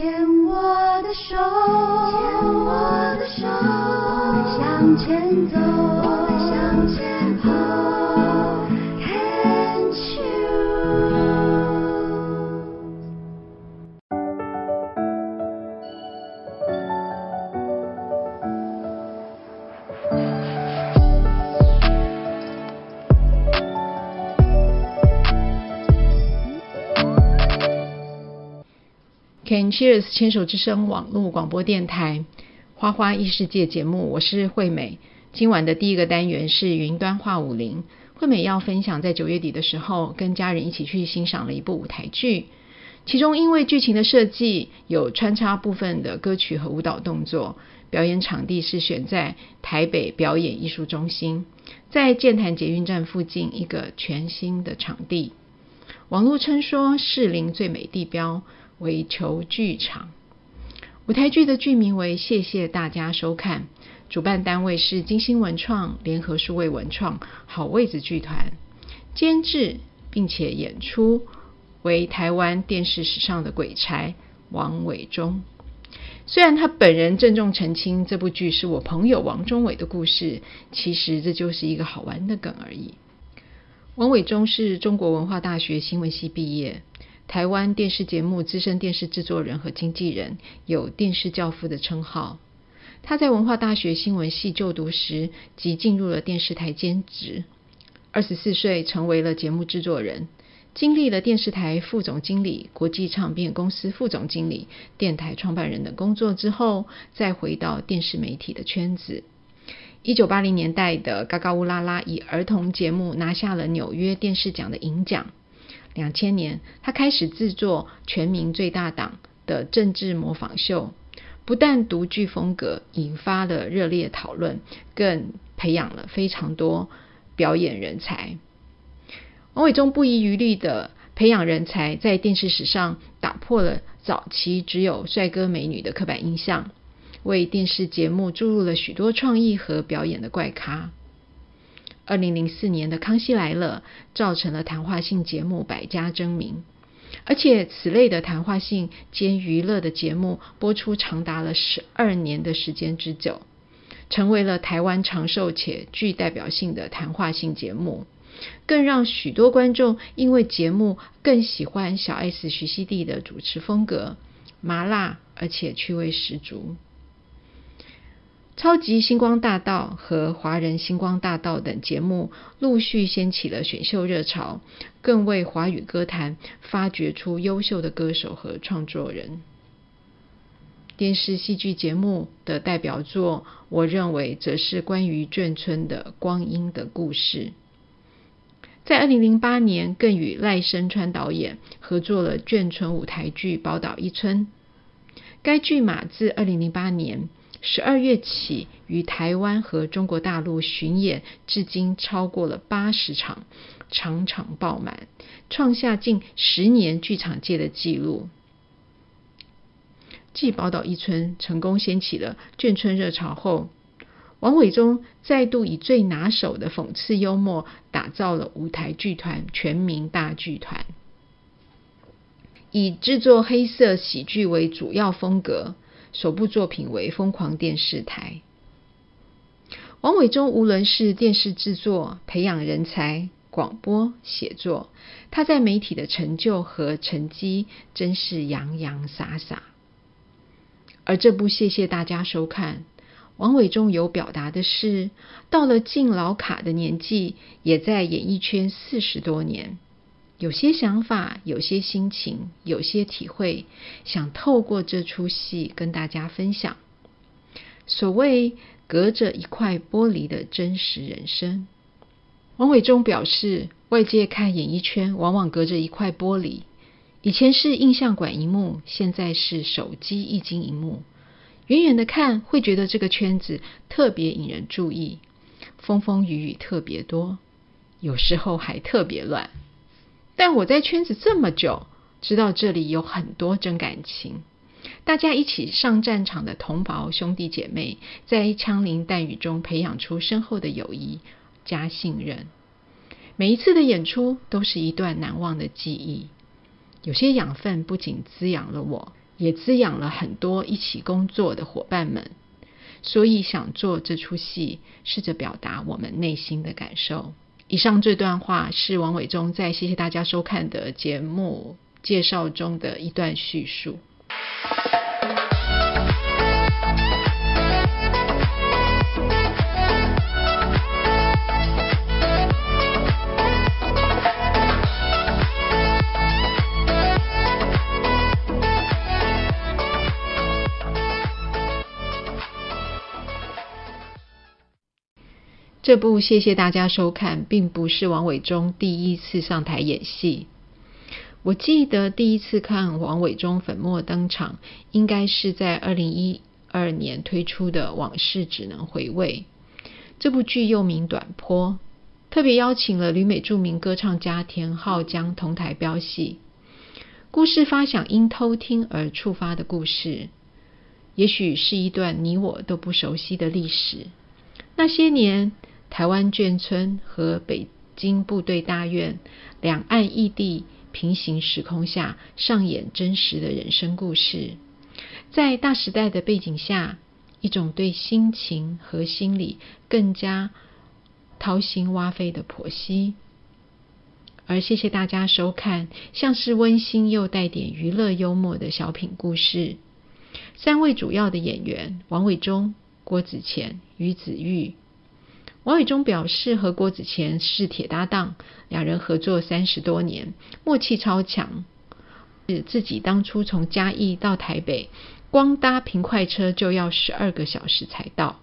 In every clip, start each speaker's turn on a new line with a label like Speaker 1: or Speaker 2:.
Speaker 1: 牵我的手，牵我的手，我们向前走，
Speaker 2: Can Cheers 牵手之声网络广播电台花花异世界节目，我是惠美。今晚的第一个单元是云端话舞林，惠美要分享在九月底的时候跟家人一起去欣赏了一部舞台剧，其中因为剧情的设计有穿插部分的歌曲和舞蹈动作，表演场地是选在台北表演艺术中心，在建潭捷运站附近一个全新的场地，网络称说士林最美地标。为球剧场，舞台剧的剧名为《谢谢大家收看》，主办单位是金星文创联合数位文创好位子剧团，监制并且演出为台湾电视史上的鬼才王伟忠。虽然他本人郑重澄清这部剧是我朋友王中伟的故事，其实这就是一个好玩的梗而已。王伟忠是中国文化大学新闻系毕业。台湾电视节目资深电视制作人和经纪人，有“电视教父”的称号。他在文化大学新闻系就读时，即进入了电视台兼职。二十四岁成为了节目制作人，经历了电视台副总经理、国际唱片公司副总经理、电台创办人的工作之后，再回到电视媒体的圈子。一九八零年代的《嘎嘎乌拉拉》以儿童节目拿下了纽约电视奖的银奖。两千年，他开始制作全民最大党的政治模仿秀，不但独具风格，引发了热烈讨论，更培养了非常多表演人才。王伟忠不遗余力的培养人才，在电视史上打破了早期只有帅哥美女的刻板印象，为电视节目注入了许多创意和表演的怪咖。二零零四年的《康熙来了》造成了谈话性节目百家争鸣，而且此类的谈话性兼娱乐的节目播出长达了十二年的时间之久，成为了台湾长寿且具代表性的谈话性节目，更让许多观众因为节目更喜欢小 S 徐熙娣的主持风格，麻辣而且趣味十足。超级星光大道和华人星光大道等节目陆续掀起了选秀热潮，更为华语歌坛发掘出优秀的歌手和创作人。电视戏剧节目的代表作，我认为则是关于眷村的《光阴的故事》。在二零零八年，更与赖声川导演合作了眷村舞台剧《宝岛一村》。该剧码自二零零八年。十二月起，于台湾和中国大陆巡演，至今超过了八十场，场场爆满，创下近十年剧场界的纪录。继《宝岛一村》成功掀起了眷村热潮后，王伟忠再度以最拿手的讽刺幽默，打造了舞台剧团全民大剧团，以制作黑色喜剧为主要风格。首部作品为《疯狂电视台》。王伟忠无论是电视制作、培养人才、广播写作，他在媒体的成就和成绩真是洋洋洒洒。而这部谢谢大家收看，王伟忠有表达的是，到了敬老卡的年纪，也在演艺圈四十多年。有些想法，有些心情，有些体会，想透过这出戏跟大家分享。所谓隔着一块玻璃的真实人生，王伟忠表示，外界看演艺圈往往隔着一块玻璃。以前是印象馆荧幕，现在是手机一晶荧幕。远远的看，会觉得这个圈子特别引人注意，风风雨雨特别多，有时候还特别乱。但我在圈子这么久，知道这里有很多真感情，大家一起上战场的同胞兄弟姐妹，在枪林弹雨中培养出深厚的友谊加信任。每一次的演出都是一段难忘的记忆。有些养分不仅滋养了我，也滋养了很多一起工作的伙伴们。所以想做这出戏，试着表达我们内心的感受。以上这段话是王伟忠在谢谢大家收看的节目介绍中的一段叙述。这部谢谢大家收看，并不是王伟忠第一次上台演戏。我记得第一次看王伟忠粉墨登场，应该是在二零一二年推出的《往事只能回味》。这部剧又名《短坡》，特别邀请了旅美著名歌唱家田浩江同台飙戏。故事发想因偷听而触发的故事，也许是一段你我都不熟悉的历史。那些年。台湾眷村和北京部队大院，两岸异地平行时空下上演真实的人生故事。在大时代的背景下，一种对心情和心理更加掏心挖肺的剖析。而谢谢大家收看，像是温馨又带点娱乐幽默的小品故事。三位主要的演员：王伟忠、郭子乾、于子玉。王伟忠表示，和郭子乾是铁搭档，两人合作三十多年，默契超强。自己当初从嘉义到台北，光搭平快车就要十二个小时才到。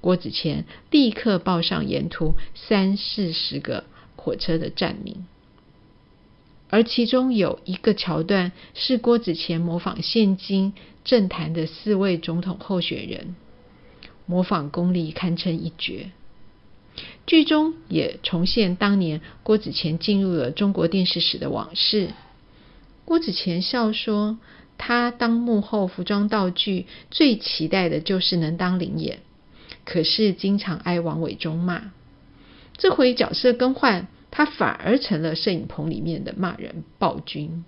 Speaker 2: 郭子乾立刻报上沿途三四十个火车的站名，而其中有一个桥段是郭子乾模仿现今政坛的四位总统候选人，模仿功力堪称一绝。剧中也重现当年郭子乾进入了中国电视史的往事。郭子乾笑说：“他当幕后服装道具最期待的就是能当临演，可是经常挨王伟忠骂。这回角色更换，他反而成了摄影棚里面的骂人暴君。”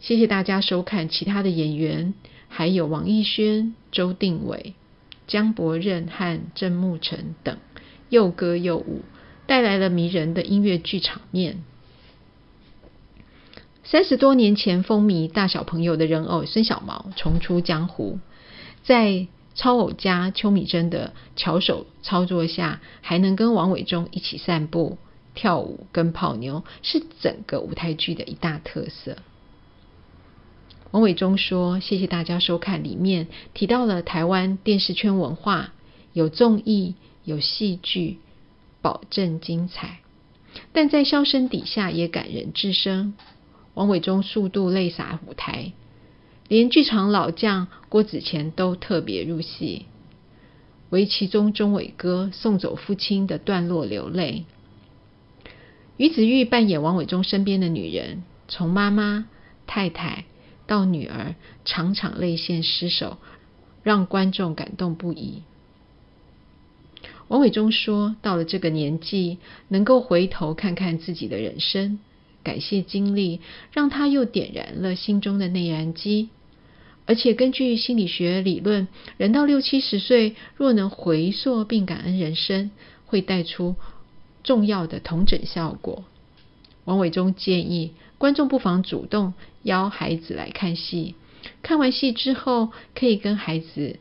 Speaker 2: 谢谢大家收看，其他的演员还有王艺轩、周定伟。江伯任和郑牧成等又歌又舞，带来了迷人的音乐剧场面。三十多年前风靡大小朋友的人偶孙小毛重出江湖，在超偶家邱米珍的巧手操作下，还能跟王伟忠一起散步、跳舞、跟泡妞，是整个舞台剧的一大特色。王伟忠说：“谢谢大家收看。”里面提到了台湾电视圈文化，有综艺，有戏剧，保证精彩。但在笑声底下也感人至深。王伟忠数度泪洒舞台，连剧场老将郭子乾都特别入戏，为其中钟伟哥送走父亲的段落流泪。于子玉扮演王伟忠身边的女人，从妈妈、太太。到女儿场场泪腺失守，让观众感动不已。王伟忠说：“到了这个年纪，能够回头看看自己的人生，感谢经历，让他又点燃了心中的内燃机。而且根据心理学理论，人到六七十岁，若能回溯并感恩人生，会带出重要的同整效果。”王伟忠建议观众不妨主动邀孩子来看戏，看完戏之后可以跟孩子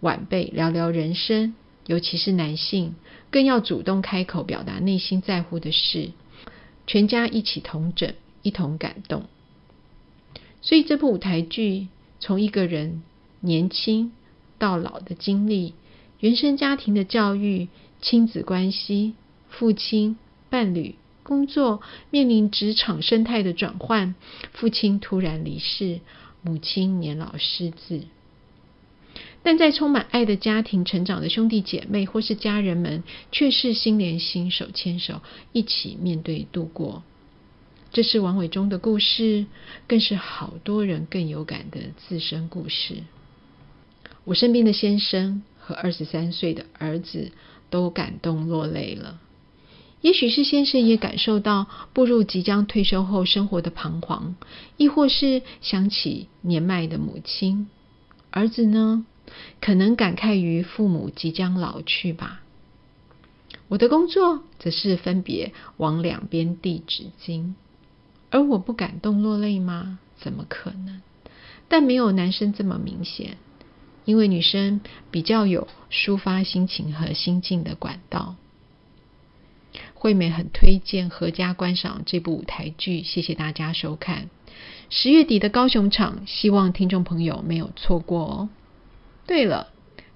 Speaker 2: 晚辈聊聊人生，尤其是男性，更要主动开口表达内心在乎的事，全家一起同枕，一同感动。所以这部舞台剧从一个人年轻到老的经历，原生家庭的教育、亲子关系、父亲、伴侣。工作面临职场生态的转换，父亲突然离世，母亲年老失智，但在充满爱的家庭成长的兄弟姐妹或是家人们，却是心连心、手牵手，一起面对度过。这是王伟忠的故事，更是好多人更有感的自身故事。我身边的先生和二十三岁的儿子都感动落泪了。也许是先生也感受到步入即将退休后生活的彷徨，亦或是想起年迈的母亲。儿子呢，可能感慨于父母即将老去吧。我的工作则是分别往两边递纸巾，而我不感动落泪吗？怎么可能？但没有男生这么明显，因为女生比较有抒发心情和心境的管道。惠美很推荐合家观赏这部舞台剧，谢谢大家收看。十月底的高雄场，希望听众朋友没有错过哦。对了，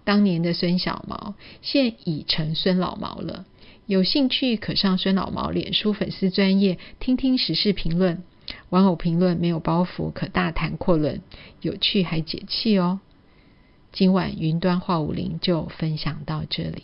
Speaker 2: 当年的孙小毛现已成孙老毛了，有兴趣可上孙老毛脸书粉丝专页听听时事评论，玩偶评论没有包袱，可大谈阔论，有趣还解气哦。今晚云端化舞林就分享到这里。